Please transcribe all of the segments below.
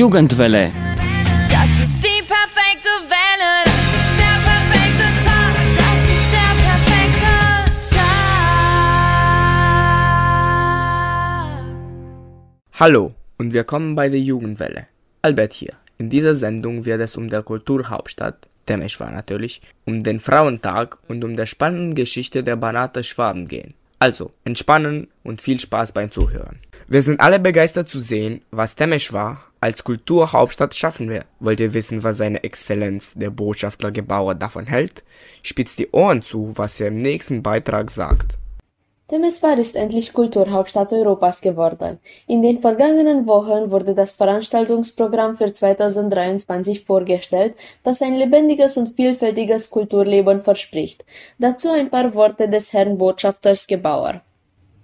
Jugendwelle. Das ist die perfekte Welle. Das ist der perfekte Tag. Das ist der perfekte Tag. Hallo und willkommen bei der Jugendwelle. Albert hier. In dieser Sendung wird es um der Kulturhauptstadt, Temeschwar natürlich, um den Frauentag und um der spannenden Geschichte der Banater Schwaben gehen. Also, entspannen und viel Spaß beim Zuhören. Wir sind alle begeistert zu sehen, was Temeschwar als Kulturhauptstadt schaffen wird. Wollt ihr wissen, was seine Exzellenz, der Botschafter Gebauer, davon hält? Spitzt die Ohren zu, was er im nächsten Beitrag sagt. Temeswar ist endlich Kulturhauptstadt Europas geworden. In den vergangenen Wochen wurde das Veranstaltungsprogramm für 2023 vorgestellt, das ein lebendiges und vielfältiges Kulturleben verspricht. Dazu ein paar Worte des Herrn Botschafters Gebauer.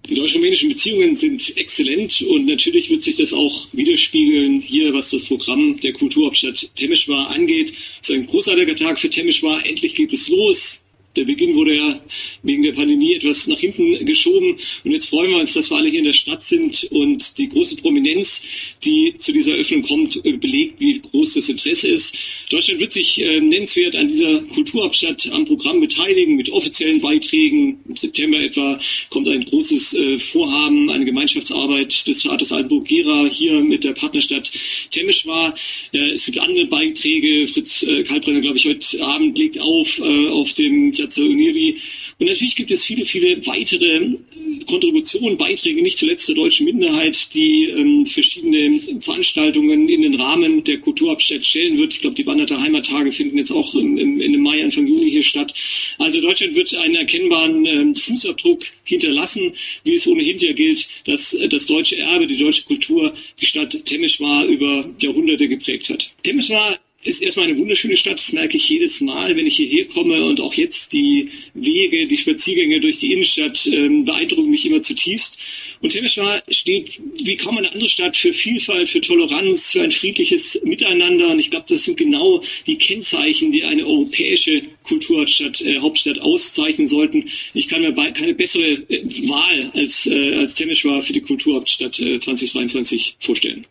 Die deutsch-rumänischen Beziehungen sind exzellent und natürlich wird sich das auch widerspiegeln hier, was das Programm der Kulturhauptstadt Temeschwar angeht. Es ist ein großartiger Tag für Temeschwar. Endlich geht es los. Der Beginn wurde ja wegen der Pandemie etwas nach hinten geschoben. Und jetzt freuen wir uns, dass wir alle hier in der Stadt sind und die große Prominenz, die zu dieser Eröffnung kommt, äh, belegt, wie groß das Interesse ist. Deutschland wird sich äh, nennenswert an dieser Kulturhauptstadt am Programm beteiligen mit offiziellen Beiträgen. Im September etwa kommt ein großes äh, Vorhaben, eine Gemeinschaftsarbeit des Theaters Altenburg-Gera hier mit der Partnerstadt Temeschwar. Äh, es gibt andere Beiträge. Fritz äh, Kalbrenner, glaube ich, heute Abend legt auf äh, auf dem Piazza Uniri. Und natürlich gibt es viele, viele weitere äh, Kontributionen, Beiträge, nicht zuletzt der deutschen Minderheit, die ähm, verschiedene Veranstaltungen in den Rahmen der Kulturhauptstadt stellen wird. Ich glaube, die Wanderter Heimattage finden jetzt auch im, im, Ende Mai, Anfang Juni hier statt. Also Deutschland wird einen erkennbaren ähm, Fußabdruck hinterlassen, wie es ohnehin ja gilt, dass äh, das deutsche Erbe, die deutsche Kultur, die Stadt Temeswar über Jahrhunderte geprägt hat. Temeswar ist erstmal eine wunderschöne Stadt. Das merke ich jedes Mal, wenn ich hierher komme. Und auch jetzt die Wege, die Spaziergänge durch die Innenstadt ähm, beeindrucken mich immer zutiefst. Und Temeswar steht wie kaum eine andere Stadt für Vielfalt, für Toleranz, für ein friedliches Miteinander. Und ich glaube, das sind genau die Kennzeichen, die eine europäische Kulturhauptstadt äh, Hauptstadt auszeichnen sollten. Ich kann mir keine bessere äh, Wahl als, äh, als Temeswar für die Kulturhauptstadt äh, 2023 vorstellen.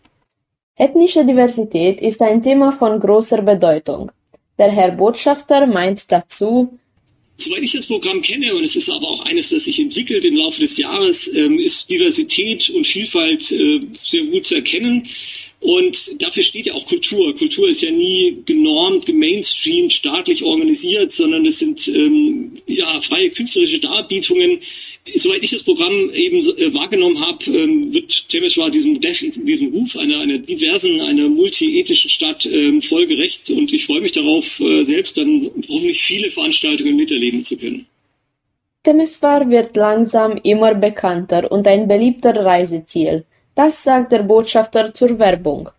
Ethnische Diversität ist ein Thema von großer Bedeutung. Der Herr Botschafter meint dazu, Soweit ich das Programm kenne, und es ist aber auch eines, das sich entwickelt im Laufe des Jahres, ähm, ist Diversität und Vielfalt äh, sehr gut zu erkennen. Und dafür steht ja auch Kultur. Kultur ist ja nie genormt, gemainstreamt, staatlich organisiert, sondern es sind ähm, ja, freie künstlerische Darbietungen. Soweit ich das Programm eben äh, wahrgenommen habe, ähm, wird Temeswar diesem, diesem Ruf einer, einer diversen, einer multiethischen Stadt ähm, voll. Und ich freue mich darauf, äh, selbst dann hoffentlich viele Veranstaltungen miterleben zu können. Temeswar wird langsam immer bekannter und ein beliebter Reiseziel. Das sagt der Botschafter zur Werbung.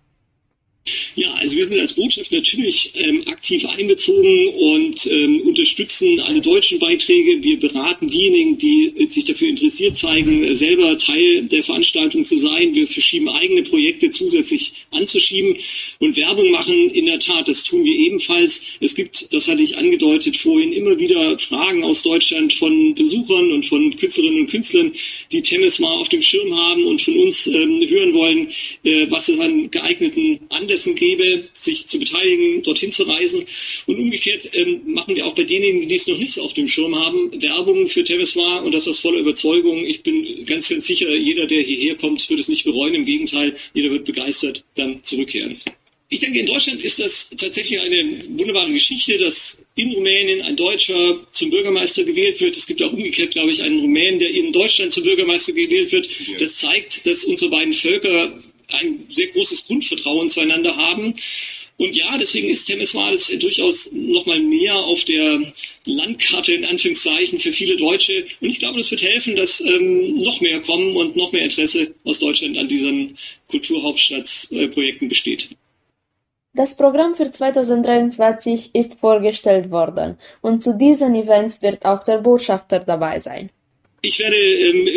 Ja, also wir sind als Botschaft natürlich ähm, aktiv einbezogen und ähm, unterstützen alle deutschen Beiträge. Wir beraten diejenigen, die äh, sich dafür interessiert zeigen, äh, selber Teil der Veranstaltung zu sein. Wir verschieben eigene Projekte zusätzlich anzuschieben und Werbung machen. In der Tat, das tun wir ebenfalls. Es gibt, das hatte ich angedeutet vorhin, immer wieder Fragen aus Deutschland von Besuchern und von Künstlerinnen und Künstlern, die Tennis mal auf dem Schirm haben und von uns ähm, hören wollen, äh, was es an geeigneten Anlässen gäbe, sich zu beteiligen, dorthin zu reisen. Und umgekehrt ähm, machen wir auch bei denjenigen, die es noch nicht auf dem Schirm haben, Werbung für Temeswar und das aus voller Überzeugung. Ich bin ganz, ganz sicher, jeder, der hierher kommt, wird es nicht bereuen. Im Gegenteil, jeder wird begeistert dann zurückkehren. Ich denke, in Deutschland ist das tatsächlich eine wunderbare Geschichte, dass in Rumänien ein Deutscher zum Bürgermeister gewählt wird. Es gibt auch umgekehrt, glaube ich, einen Rumänen, der in Deutschland zum Bürgermeister gewählt wird. Das zeigt, dass unsere beiden Völker ein sehr großes Grundvertrauen zueinander haben. Und ja, deswegen ist Temeswar durchaus nochmal mehr auf der Landkarte in Anführungszeichen für viele Deutsche. Und ich glaube, das wird helfen, dass ähm, noch mehr kommen und noch mehr Interesse aus Deutschland an diesen Kulturhauptstadtprojekten besteht. Das Programm für 2023 ist vorgestellt worden und zu diesen Events wird auch der Botschafter dabei sein. Ich werde ähm,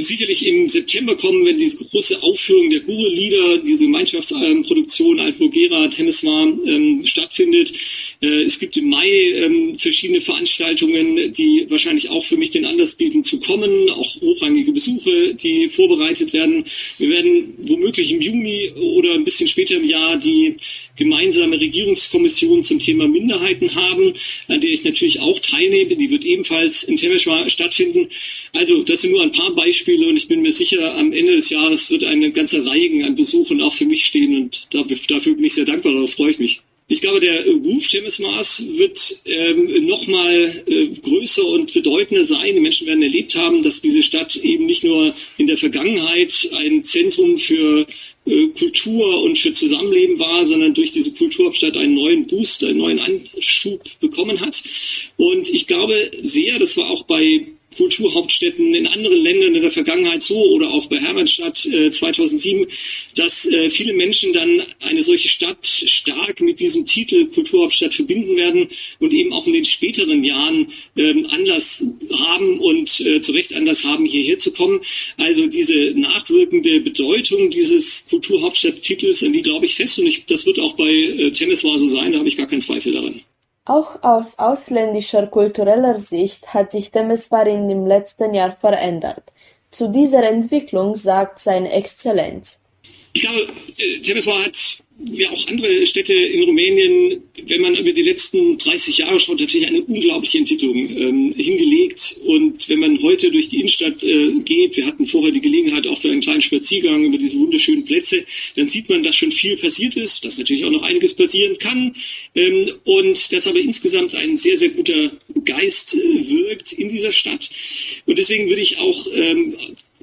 sicherlich im September kommen, wenn diese große Aufführung der Gure-Lieder, diese Gemeinschaftsproduktion ähm, Alpogera, Temeswar ähm, stattfindet. Äh, es gibt im Mai ähm, verschiedene Veranstaltungen, die wahrscheinlich auch für mich den Anlass bieten zu kommen, auch hochrangige Besuche, die vorbereitet werden. Wir werden womöglich im Juni oder ein bisschen später im Jahr die gemeinsame Regierungskommission zum Thema Minderheiten haben, an der ich natürlich auch teilnehme. Die wird ebenfalls in Temeswar stattfinden. Also das sind nur ein paar Beispiele und ich bin mir sicher, am Ende des Jahres wird eine ganze Reihe an Besuchen auch für mich stehen und dafür bin ich sehr dankbar, darauf freue ich mich. Ich glaube, der Ruf Temesmars wird ähm, noch mal äh, größer und bedeutender sein. Die Menschen werden erlebt haben, dass diese Stadt eben nicht nur in der Vergangenheit ein Zentrum für äh, Kultur und für Zusammenleben war, sondern durch diese Kulturhauptstadt einen neuen Boost, einen neuen Anschub bekommen hat. Und ich glaube sehr, das war auch bei Kulturhauptstädten in anderen Ländern in der Vergangenheit so oder auch bei Hermannstadt äh, 2007, dass äh, viele Menschen dann eine solche Stadt stark mit diesem Titel Kulturhauptstadt verbinden werden und eben auch in den späteren Jahren ähm, Anlass haben und äh, zu Recht Anlass haben, hierher zu kommen. Also diese nachwirkende Bedeutung dieses Kulturhauptstadttitels, an die glaube ich fest und ich, das wird auch bei äh, Temeswar so sein, da habe ich gar keinen Zweifel daran. Auch aus ausländischer kultureller Sicht hat sich Temeswar in dem letzten Jahr verändert. Zu dieser Entwicklung sagt seine Exzellenz. Ich glaube, äh, Temeswar hat wie auch andere Städte in Rumänien, wenn man über die letzten 30 Jahre schaut, natürlich eine unglaubliche Entwicklung ähm, hingelegt. Und wenn man heute durch die Innenstadt äh, geht, wir hatten vorher die Gelegenheit auch für einen kleinen Spaziergang über diese wunderschönen Plätze, dann sieht man, dass schon viel passiert ist, dass natürlich auch noch einiges passieren kann ähm, und dass aber insgesamt ein sehr, sehr guter Geist äh, wirkt in dieser Stadt. Und deswegen würde ich auch ähm,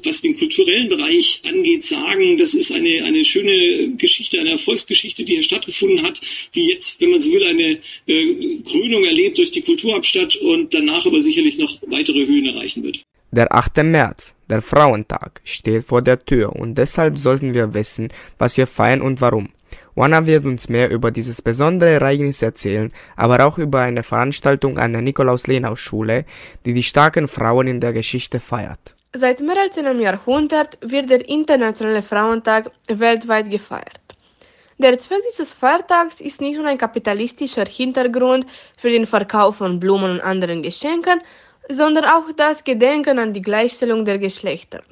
was den kulturellen Bereich angeht, sagen, das ist eine, eine schöne Geschichte, eine Erfolgsgeschichte, die hier stattgefunden hat, die jetzt, wenn man so will, eine äh, Krönung erlebt durch die Kulturhauptstadt und danach aber sicherlich noch weitere Höhen erreichen wird. Der 8. März, der Frauentag, steht vor der Tür und deshalb sollten wir wissen, was wir feiern und warum. Juana wird uns mehr über dieses besondere Ereignis erzählen, aber auch über eine Veranstaltung an der Nikolaus-Lenau-Schule, die die starken Frauen in der Geschichte feiert. Seit mehr als einem Jahrhundert wird der Internationale Frauentag weltweit gefeiert. Der Zweck dieses Feiertags ist nicht nur ein kapitalistischer Hintergrund für den Verkauf von Blumen und anderen Geschenken, sondern auch das Gedenken an die Gleichstellung der Geschlechter.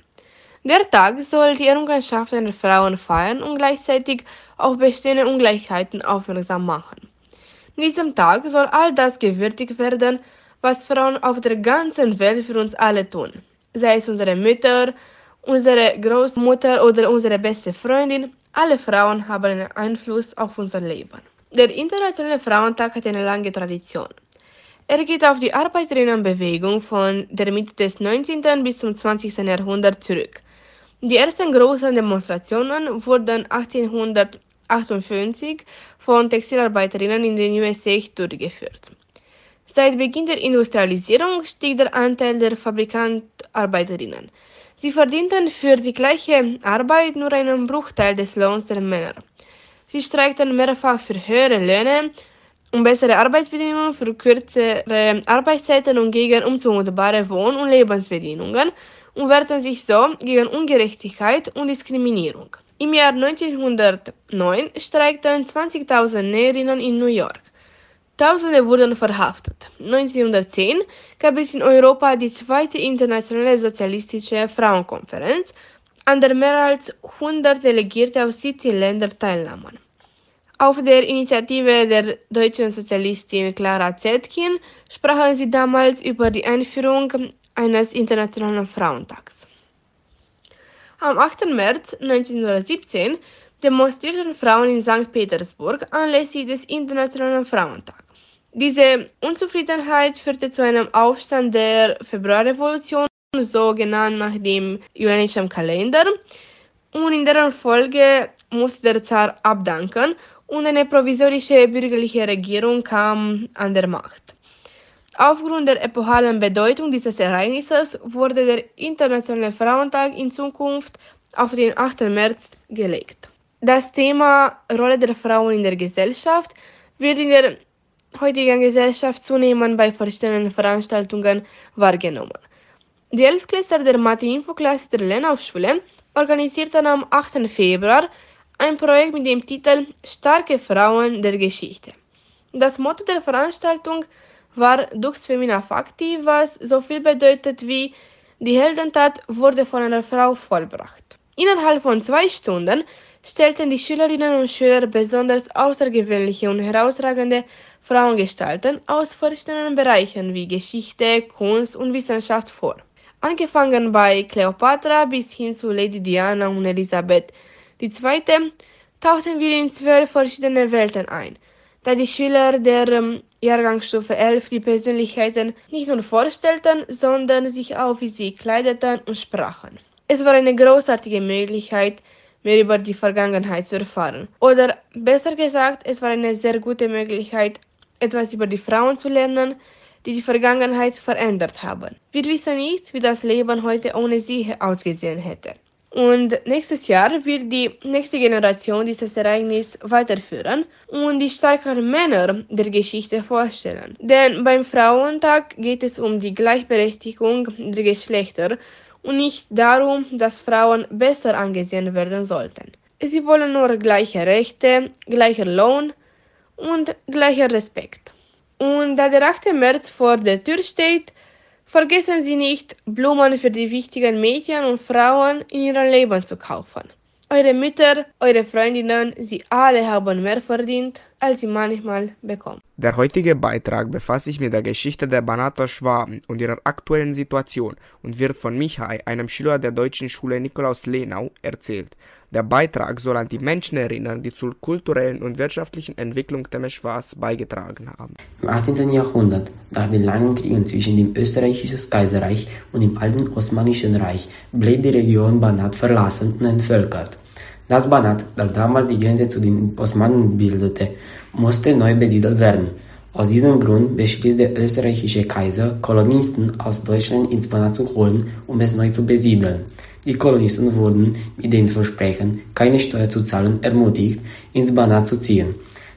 Der Tag soll die Errungenschaften der Frauen feiern und gleichzeitig auf bestehende Ungleichheiten aufmerksam machen. An diesem Tag soll all das gewürdigt werden, was Frauen auf der ganzen Welt für uns alle tun sei es unsere Mütter, unsere Großmutter oder unsere beste Freundin, alle Frauen haben einen Einfluss auf unser Leben. Der Internationale Frauentag hat eine lange Tradition. Er geht auf die Arbeiterinnenbewegung von der Mitte des 19. bis zum 20. Jahrhundert zurück. Die ersten großen Demonstrationen wurden 1858 von Textilarbeiterinnen in den USA durchgeführt. Seit Beginn der Industrialisierung stieg der Anteil der Fabrikantarbeiterinnen. Sie verdienten für die gleiche Arbeit nur einen Bruchteil des Lohns der Männer. Sie streikten mehrfach für höhere Löhne und bessere Arbeitsbedingungen, für kürzere Arbeitszeiten und gegen unzumutbare Wohn- und Lebensbedingungen und wehrten sich so gegen Ungerechtigkeit und Diskriminierung. Im Jahr 1909 streikten 20.000 Näherinnen in New York. Tausende wurden verhaftet. 1910 gab es in Europa die zweite internationale sozialistische Frauenkonferenz, an der mehr als 100 Delegierte aus 17 Ländern teilnahmen. Auf der Initiative der deutschen Sozialistin Clara Zetkin sprachen sie damals über die Einführung eines internationalen Frauentags. Am 8. März 1917 demonstrierten Frauen in St. Petersburg anlässlich des Internationalen Frauentags. Diese Unzufriedenheit führte zu einem Aufstand der Februarrevolution, so genannt nach dem julianischen Kalender, und in deren Folge musste der Zar abdanken und eine provisorische bürgerliche Regierung kam an der Macht. Aufgrund der epochalen Bedeutung dieses Ereignisses wurde der Internationale Frauentag in Zukunft auf den 8. März gelegt. Das Thema Rolle der Frauen in der Gesellschaft wird in der heutigen Gesellschaft zunehmend bei verschiedenen Veranstaltungen wahrgenommen. Die Elfklässler der Mathe-Info-Klasse der Lenaufschule organisierten am 8. Februar ein Projekt mit dem Titel Starke Frauen der Geschichte. Das Motto der Veranstaltung war Dux Femina Facti, was so viel bedeutet wie die Heldentat wurde von einer Frau vollbracht. Innerhalb von zwei Stunden stellten die Schülerinnen und Schüler besonders außergewöhnliche und herausragende Frauengestalten aus verschiedenen Bereichen wie Geschichte, Kunst und Wissenschaft vor. Angefangen bei Kleopatra bis hin zu Lady Diana und Elisabeth II. tauchten wir in zwölf verschiedene Welten ein, da die Schüler der ähm, Jahrgangsstufe 11 die Persönlichkeiten nicht nur vorstellten, sondern sich auch wie sie kleideten und sprachen. Es war eine großartige Möglichkeit, mehr über die Vergangenheit zu erfahren. Oder besser gesagt, es war eine sehr gute Möglichkeit, etwas über die Frauen zu lernen, die die Vergangenheit verändert haben. Wir wissen nicht, wie das Leben heute ohne sie ausgesehen hätte. Und nächstes Jahr wird die nächste Generation dieses Ereignis weiterführen und die starken Männer der Geschichte vorstellen. Denn beim Frauentag geht es um die Gleichberechtigung der Geschlechter und nicht darum, dass Frauen besser angesehen werden sollten. Sie wollen nur gleiche Rechte, gleicher Lohn und gleicher Respekt. Und da der 8. März vor der Tür steht, Vergessen Sie nicht, Blumen für die wichtigen Mädchen und Frauen in ihrem Leben zu kaufen. Eure Mütter, eure Freundinnen, sie alle haben mehr verdient, als sie manchmal bekommen. Der heutige Beitrag befasst sich mit der Geschichte der Banater Schwaben und ihrer aktuellen Situation und wird von Michai, einem Schüler der deutschen Schule Nikolaus Lenau, erzählt. Der Beitrag soll an die Menschen erinnern, die zur kulturellen und wirtschaftlichen Entwicklung Temeschwars beigetragen haben. Im 18. Jahrhundert, nach den langen Kriegen zwischen dem österreichischen Kaiserreich und dem alten Osmanischen Reich, blieb die Region Banat verlassen und entvölkert. Das Banat, das damals die Grenze zu den Osmanen bildete, musste neu besiedelt werden. Aus diesem Grund beschließt der österreichische Kaiser, Kolonisten aus Deutschland ins Banat zu holen, um es neu zu besiedeln. Die Kolonisten wurden mit dem Versprechen, keine Steuer zu zahlen, ermutigt, ins Banat zu ziehen.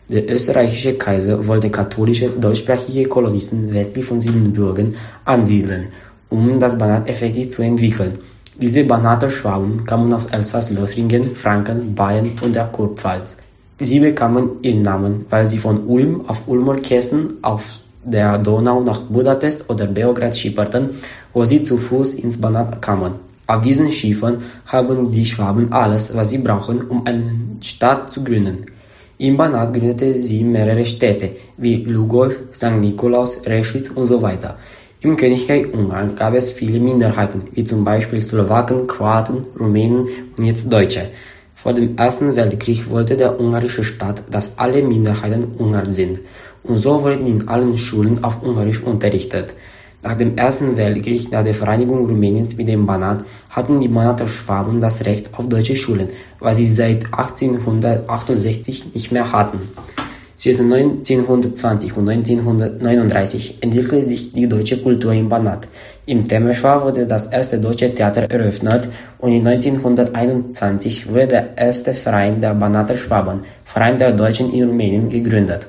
Der österreichische Kaiser wollte katholische deutschsprachige Kolonisten westlich von Siebenbürgen ansiedeln, um das Banat effektiv zu entwickeln. Diese Banater Schwaben kamen aus Elsass-Lothringen, Franken, Bayern und der Kurpfalz. Sie bekamen ihren Namen, weil sie von Ulm auf Ulmer Kästen auf der Donau nach Budapest oder Beograd schipperten, wo sie zu Fuß ins Banat kamen. Auf diesen Schiffen haben die Schwaben alles, was sie brauchen, um eine Stadt zu gründen. Im Banat gründete sie mehrere Städte, wie Lugoj, St. Nikolaus, Reschwitz und so weiter. Im Königreich Ungarn gab es viele Minderheiten, wie zum Beispiel Slowaken, Kroaten, Rumänen und jetzt Deutsche. Vor dem Ersten Weltkrieg wollte der ungarische Staat, dass alle Minderheiten Ungarn sind, und so wurde in allen Schulen auf Ungarisch unterrichtet. Nach dem Ersten Weltkrieg, nach der Vereinigung Rumäniens mit dem Banat, hatten die Banater Schwaben das Recht auf deutsche Schulen, was sie seit 1868 nicht mehr hatten. Zwischen 1920 und 1939 entwickelte sich die deutsche Kultur im Banat. Im Temeschwar wurde das erste deutsche Theater eröffnet und 1921 wurde der erste Verein der Banater Schwaben, Verein der Deutschen in Rumänien, gegründet.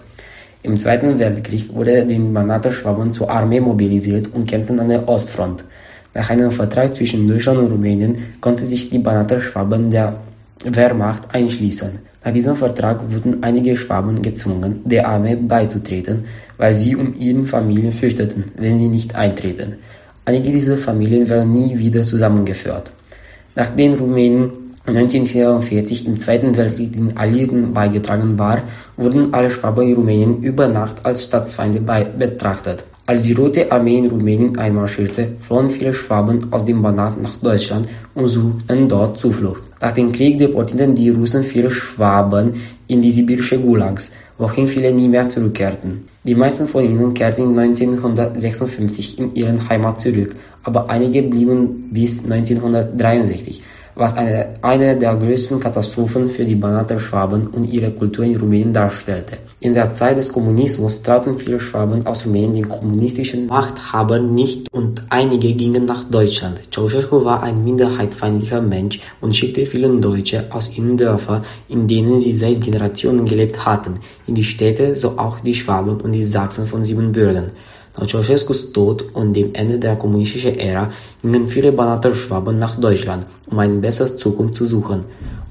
Im Zweiten Weltkrieg wurde die Banater Schwaben zur Armee mobilisiert und kämpften an der Ostfront. Nach einem Vertrag zwischen Deutschland und Rumänien konnte sich die Banater Schwaben der Wehrmacht einschließen. Nach diesem Vertrag wurden einige Schwaben gezwungen, der Armee beizutreten, weil sie um ihre Familien fürchteten, wenn sie nicht eintreten. Einige dieser Familien werden nie wieder zusammengeführt. Nach den Rumänen 1944 im Zweiten Weltkrieg den Alliierten beigetragen war, wurden alle Schwaben in Rumänien über Nacht als Staatsfeinde betrachtet. Als die Rote Armee in Rumänien einmarschierte, flohen viele Schwaben aus dem Banat nach Deutschland und suchten dort Zuflucht. Nach dem Krieg deportierten die Russen viele Schwaben in die sibirische Gulags, wohin viele nie mehr zurückkehrten. Die meisten von ihnen kehrten 1956 in ihren Heimat zurück, aber einige blieben bis 1963 was eine, eine der größten Katastrophen für die Banater Schwaben und ihre Kultur in Rumänien darstellte. In der Zeit des Kommunismus traten viele Schwaben aus Rumänien den kommunistischen Machthabern nicht und einige gingen nach Deutschland. Ceausescu war ein minderheitfeindlicher Mensch und schickte viele Deutsche aus ihren Dörfern, in denen sie seit Generationen gelebt hatten, in die Städte, so auch die Schwaben und die Sachsen von Siebenbürgen. Nach Ceausescus Tod und dem Ende der kommunistischen Ära gingen viele Banater Schwaben nach Deutschland, um eine bessere Zukunft zu suchen.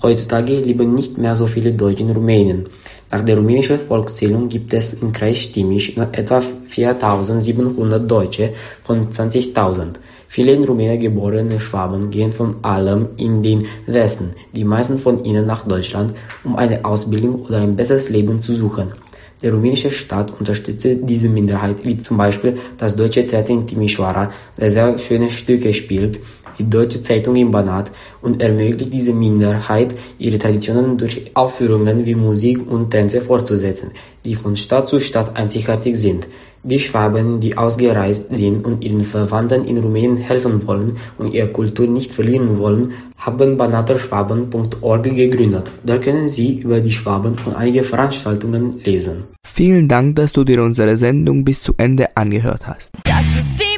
Heutzutage leben nicht mehr so viele Deutsche in Rumänien. Nach der rumänischen Volkszählung gibt es im Kreis Stimisch nur etwa 4700 Deutsche von 20.000. Viele in Rumänien geborene Schwaben gehen von allem in den Westen, die meisten von ihnen nach Deutschland, um eine Ausbildung oder ein besseres Leben zu suchen. Der rumänische Staat unterstützt diese Minderheit, wie zum Beispiel das Deutsche Theater in Timișoara, das sehr schöne Stücke spielt, die Deutsche Zeitung in Banat und ermöglicht diese Minderheit, ihre Traditionen durch Aufführungen wie Musik und Tänze fortzusetzen, die von Stadt zu Stadt einzigartig sind. Die Schwaben, die ausgereist sind und ihren Verwandten in Rumänien helfen wollen und ihre Kultur nicht verlieren wollen, haben banaterschwaben.org gegründet. Da können Sie über die Schwaben und einige Veranstaltungen lesen. Vielen Dank, dass du dir unsere Sendung bis zu Ende angehört hast. Das ist die